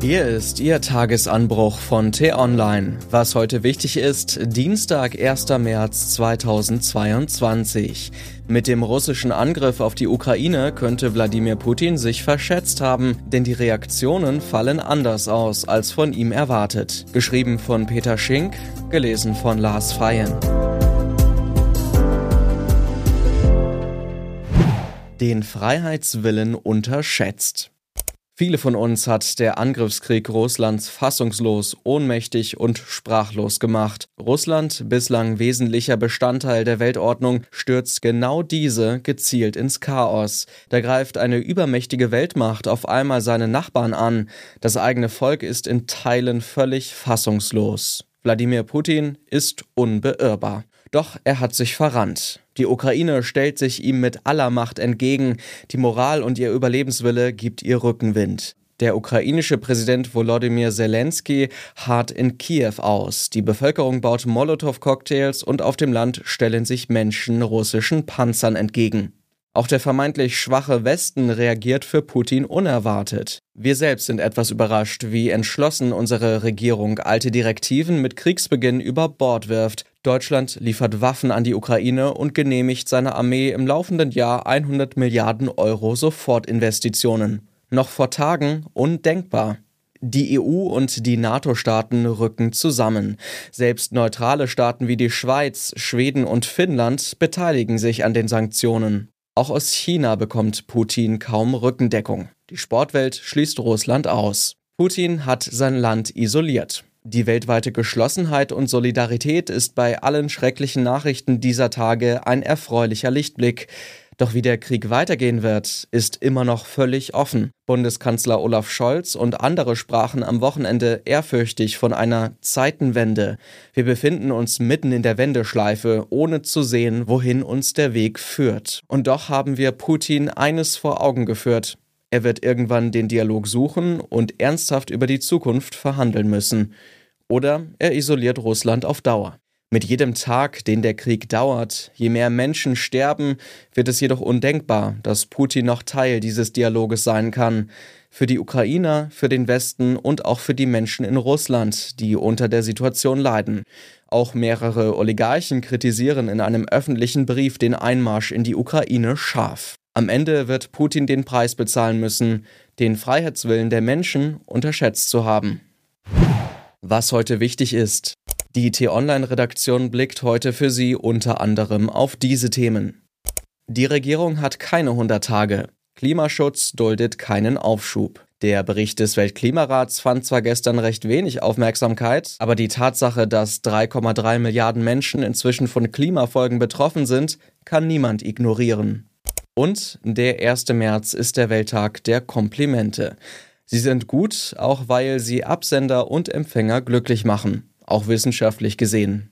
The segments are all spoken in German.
Hier ist Ihr Tagesanbruch von T-Online. Was heute wichtig ist, Dienstag, 1. März 2022. Mit dem russischen Angriff auf die Ukraine könnte Wladimir Putin sich verschätzt haben, denn die Reaktionen fallen anders aus als von ihm erwartet. Geschrieben von Peter Schink, gelesen von Lars Feyen. Den Freiheitswillen unterschätzt. Viele von uns hat der Angriffskrieg Russlands fassungslos, ohnmächtig und sprachlos gemacht. Russland, bislang wesentlicher Bestandteil der Weltordnung, stürzt genau diese gezielt ins Chaos. Da greift eine übermächtige Weltmacht auf einmal seine Nachbarn an. Das eigene Volk ist in Teilen völlig fassungslos. Wladimir Putin ist unbeirrbar. Doch er hat sich verrannt. Die Ukraine stellt sich ihm mit aller Macht entgegen, die Moral und ihr Überlebenswille gibt ihr Rückenwind. Der ukrainische Präsident Volodymyr Zelensky harrt in Kiew aus. Die Bevölkerung baut Molotow-Cocktails und auf dem Land stellen sich Menschen russischen Panzern entgegen. Auch der vermeintlich schwache Westen reagiert für Putin unerwartet. Wir selbst sind etwas überrascht, wie entschlossen unsere Regierung alte Direktiven mit Kriegsbeginn über Bord wirft. Deutschland liefert Waffen an die Ukraine und genehmigt seiner Armee im laufenden Jahr 100 Milliarden Euro Sofortinvestitionen. Noch vor Tagen undenkbar. Die EU und die NATO-Staaten rücken zusammen. Selbst neutrale Staaten wie die Schweiz, Schweden und Finnland beteiligen sich an den Sanktionen. Auch aus China bekommt Putin kaum Rückendeckung. Die Sportwelt schließt Russland aus. Putin hat sein Land isoliert. Die weltweite Geschlossenheit und Solidarität ist bei allen schrecklichen Nachrichten dieser Tage ein erfreulicher Lichtblick. Doch wie der Krieg weitergehen wird, ist immer noch völlig offen. Bundeskanzler Olaf Scholz und andere sprachen am Wochenende ehrfürchtig von einer Zeitenwende. Wir befinden uns mitten in der Wendeschleife, ohne zu sehen, wohin uns der Weg führt. Und doch haben wir Putin eines vor Augen geführt. Er wird irgendwann den Dialog suchen und ernsthaft über die Zukunft verhandeln müssen. Oder er isoliert Russland auf Dauer. Mit jedem Tag, den der Krieg dauert, je mehr Menschen sterben, wird es jedoch undenkbar, dass Putin noch Teil dieses Dialoges sein kann. Für die Ukrainer, für den Westen und auch für die Menschen in Russland, die unter der Situation leiden. Auch mehrere Oligarchen kritisieren in einem öffentlichen Brief den Einmarsch in die Ukraine scharf. Am Ende wird Putin den Preis bezahlen müssen, den Freiheitswillen der Menschen unterschätzt zu haben. Was heute wichtig ist. Die T-Online-Redaktion blickt heute für Sie unter anderem auf diese Themen. Die Regierung hat keine 100 Tage. Klimaschutz duldet keinen Aufschub. Der Bericht des Weltklimarats fand zwar gestern recht wenig Aufmerksamkeit, aber die Tatsache, dass 3,3 Milliarden Menschen inzwischen von Klimafolgen betroffen sind, kann niemand ignorieren. Und der 1. März ist der Welttag der Komplimente. Sie sind gut, auch weil sie Absender und Empfänger glücklich machen auch wissenschaftlich gesehen.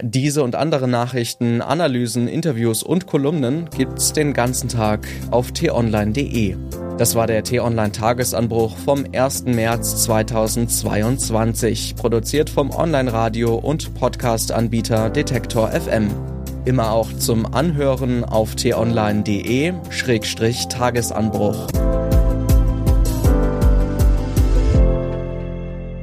Diese und andere Nachrichten, Analysen, Interviews und Kolumnen gibt's den ganzen Tag auf t-online.de. Das war der T-Online Tagesanbruch vom 1. März 2022, produziert vom Online-Radio und Podcast-Anbieter Detektor FM. Immer auch zum Anhören auf t-online.de-tagesanbruch.